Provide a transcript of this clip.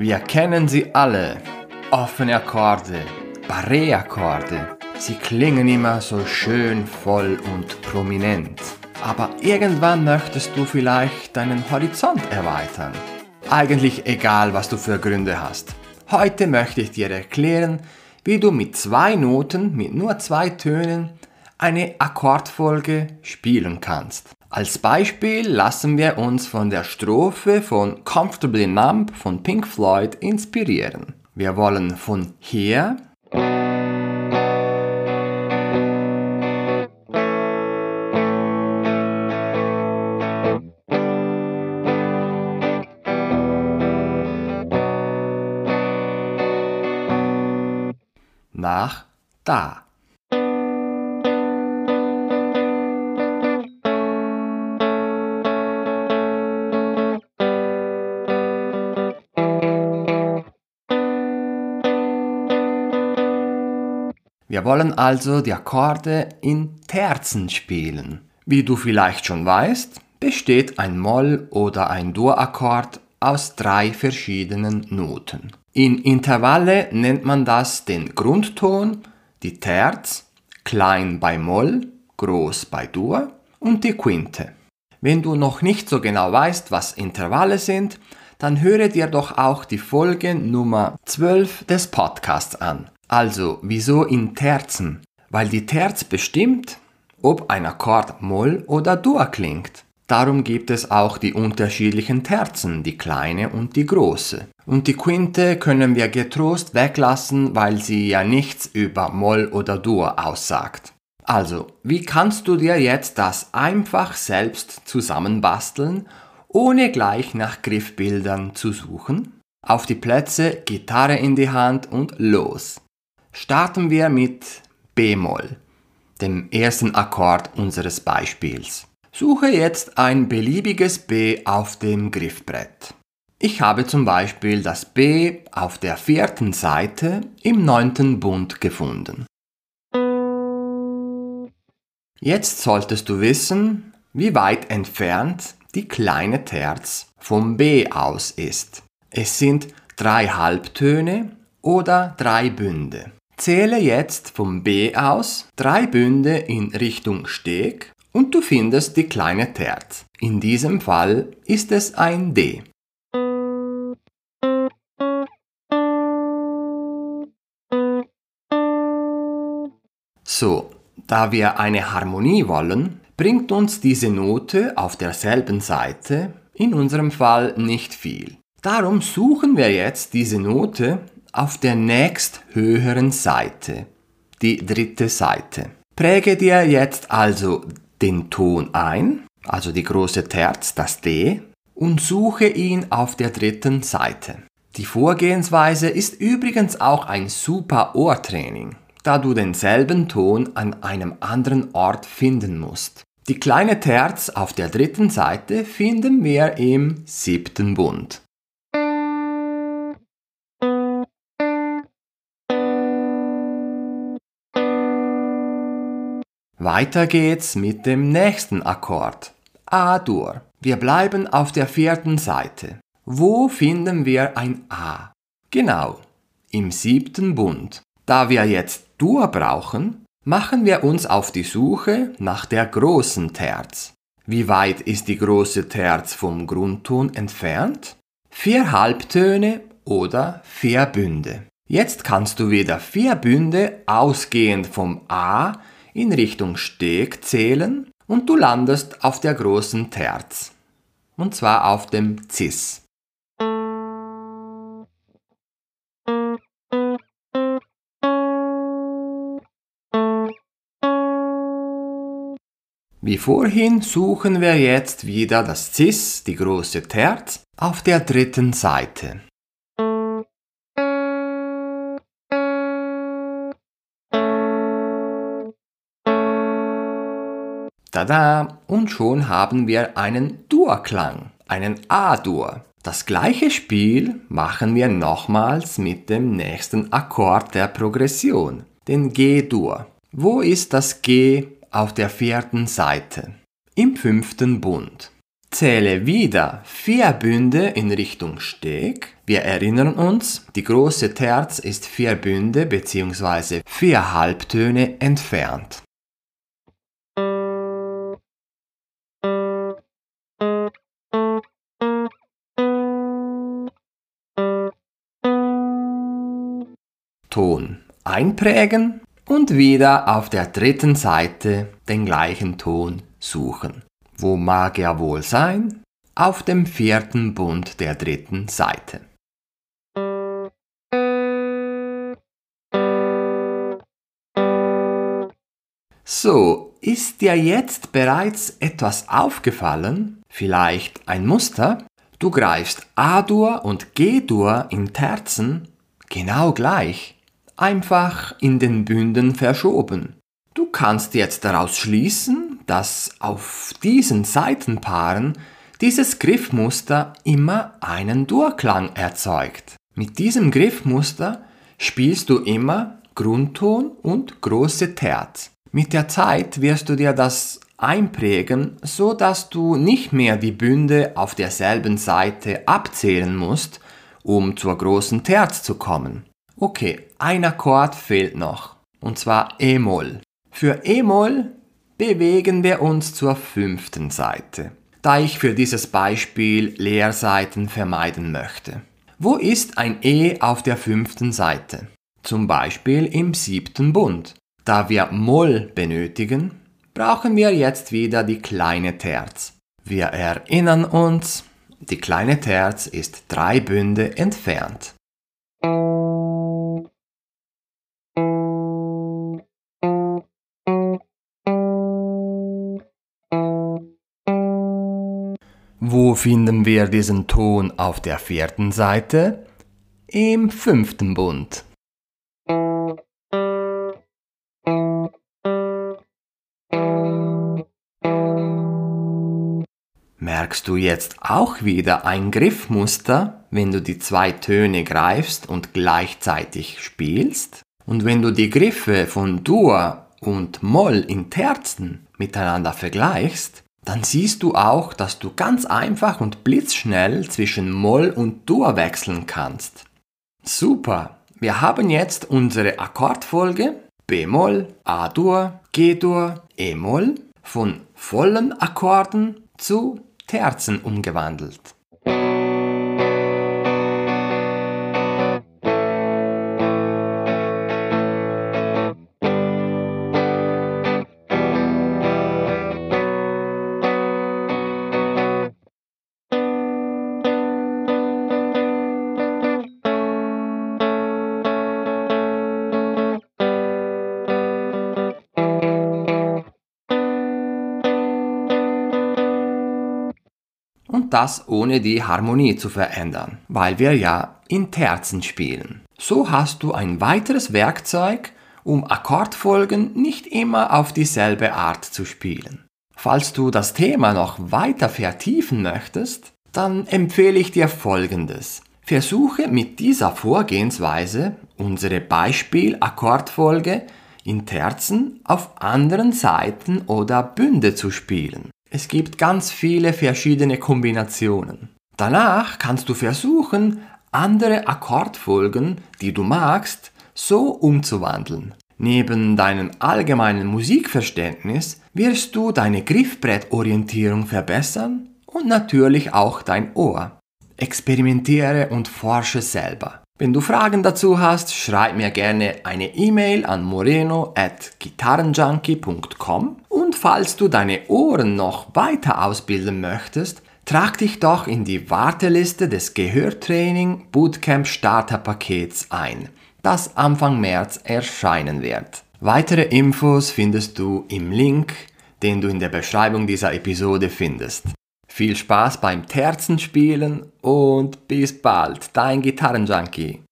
Wir kennen sie alle. Offene Akkorde, Barré-Akkorde. Sie klingen immer so schön voll und prominent. Aber irgendwann möchtest du vielleicht deinen Horizont erweitern. Eigentlich egal, was du für Gründe hast. Heute möchte ich dir erklären, wie du mit zwei Noten, mit nur zwei Tönen, eine Akkordfolge spielen kannst. Als Beispiel lassen wir uns von der Strophe von Comfortably Numb von Pink Floyd inspirieren. Wir wollen von hier nach da. Wir wollen also die Akkorde in Terzen spielen. Wie du vielleicht schon weißt, besteht ein Moll- oder ein Dur-Akkord aus drei verschiedenen Noten. In Intervalle nennt man das den Grundton, die Terz, klein bei Moll, groß bei Dur und die Quinte. Wenn du noch nicht so genau weißt, was Intervalle sind, dann höre dir doch auch die Folge Nummer 12 des Podcasts an. Also, wieso in Terzen? Weil die Terz bestimmt, ob ein Akkord Moll oder Dur klingt. Darum gibt es auch die unterschiedlichen Terzen, die kleine und die große. Und die Quinte können wir getrost weglassen, weil sie ja nichts über Moll oder Dur aussagt. Also, wie kannst du dir jetzt das einfach selbst zusammenbasteln, ohne gleich nach Griffbildern zu suchen? Auf die Plätze, Gitarre in die Hand und los. Starten wir mit B-Moll, dem ersten Akkord unseres Beispiels. Suche jetzt ein beliebiges B auf dem Griffbrett. Ich habe zum Beispiel das B auf der vierten Seite im neunten Bund gefunden. Jetzt solltest du wissen, wie weit entfernt die kleine Terz vom B aus ist. Es sind drei Halbtöne oder drei Bünde. Zähle jetzt vom B aus drei Bünde in Richtung Steg und du findest die kleine Terz. In diesem Fall ist es ein D. So, da wir eine Harmonie wollen, bringt uns diese Note auf derselben Seite in unserem Fall nicht viel. Darum suchen wir jetzt diese Note auf der nächst höheren Seite, die dritte Seite. Präge dir jetzt also den Ton ein, also die große Terz, das D, und suche ihn auf der dritten Seite. Die Vorgehensweise ist übrigens auch ein super Ohrtraining, da du denselben Ton an einem anderen Ort finden musst. Die kleine Terz auf der dritten Seite finden wir im siebten Bund. Weiter geht's mit dem nächsten Akkord. A-Dur. Wir bleiben auf der vierten Seite. Wo finden wir ein A? Genau, im siebten Bund. Da wir jetzt Dur brauchen, machen wir uns auf die Suche nach der großen Terz. Wie weit ist die große Terz vom Grundton entfernt? Vier Halbtöne oder vier Bünde. Jetzt kannst du wieder vier Bünde ausgehend vom A in Richtung Steg zählen und du landest auf der großen Terz. Und zwar auf dem Cis. Wie vorhin suchen wir jetzt wieder das Cis, die große Terz, auf der dritten Seite. Tada! Und schon haben wir einen Dur-Klang, einen A-Dur. Das gleiche Spiel machen wir nochmals mit dem nächsten Akkord der Progression, den G-Dur. Wo ist das G auf der vierten Seite? Im fünften Bund. Zähle wieder vier Bünde in Richtung Steg. Wir erinnern uns, die große Terz ist vier Bünde bzw. vier Halbtöne entfernt. Ton einprägen und wieder auf der dritten Seite den gleichen Ton suchen. Wo mag er wohl sein? Auf dem vierten Bund der dritten Seite. So, ist dir jetzt bereits etwas aufgefallen? Vielleicht ein Muster? Du greifst A-Dur und G-Dur in Terzen genau gleich einfach in den Bünden verschoben. Du kannst jetzt daraus schließen, dass auf diesen Seitenpaaren dieses Griffmuster immer einen Durklang erzeugt. Mit diesem Griffmuster spielst du immer Grundton und große Terz. Mit der Zeit wirst du dir das einprägen, so dass du nicht mehr die Bünde auf derselben Seite abzählen musst, um zur großen Terz zu kommen. Okay, ein Akkord fehlt noch, und zwar E-Moll. Für E-Moll bewegen wir uns zur fünften Seite, da ich für dieses Beispiel Leerseiten vermeiden möchte. Wo ist ein E auf der fünften Seite? Zum Beispiel im siebten Bund. Da wir Moll benötigen, brauchen wir jetzt wieder die kleine Terz. Wir erinnern uns, die kleine Terz ist drei Bünde entfernt. Wo finden wir diesen Ton auf der vierten Seite? Im fünften Bund. Merkst du jetzt auch wieder ein Griffmuster, wenn du die zwei Töne greifst und gleichzeitig spielst? Und wenn du die Griffe von Dur und Moll in Terzen miteinander vergleichst, dann siehst du auch, dass du ganz einfach und blitzschnell zwischen Moll und Dur wechseln kannst. Super! Wir haben jetzt unsere Akkordfolge B-Moll, A-Dur, G-Dur, E-Moll von vollen Akkorden zu Terzen umgewandelt. Das ohne die Harmonie zu verändern, weil wir ja in Terzen spielen. So hast du ein weiteres Werkzeug, um Akkordfolgen nicht immer auf dieselbe Art zu spielen. Falls du das Thema noch weiter vertiefen möchtest, dann empfehle ich dir Folgendes. Versuche mit dieser Vorgehensweise unsere Beispiel-Akkordfolge in Terzen auf anderen Seiten oder Bünde zu spielen. Es gibt ganz viele verschiedene Kombinationen. Danach kannst du versuchen, andere Akkordfolgen, die du magst, so umzuwandeln. Neben deinem allgemeinen Musikverständnis wirst du deine Griffbrettorientierung verbessern und natürlich auch dein Ohr. Experimentiere und forsche selber. Wenn du Fragen dazu hast, schreib mir gerne eine E-Mail an moreno at gitarrenjunkie.com und falls du deine Ohren noch weiter ausbilden möchtest, trag dich doch in die Warteliste des Gehörtraining Bootcamp Starterpakets ein, das Anfang März erscheinen wird. Weitere Infos findest du im Link, den du in der Beschreibung dieser Episode findest. Viel Spaß beim Terzenspielen und bis bald, dein Gitarrenjunkie.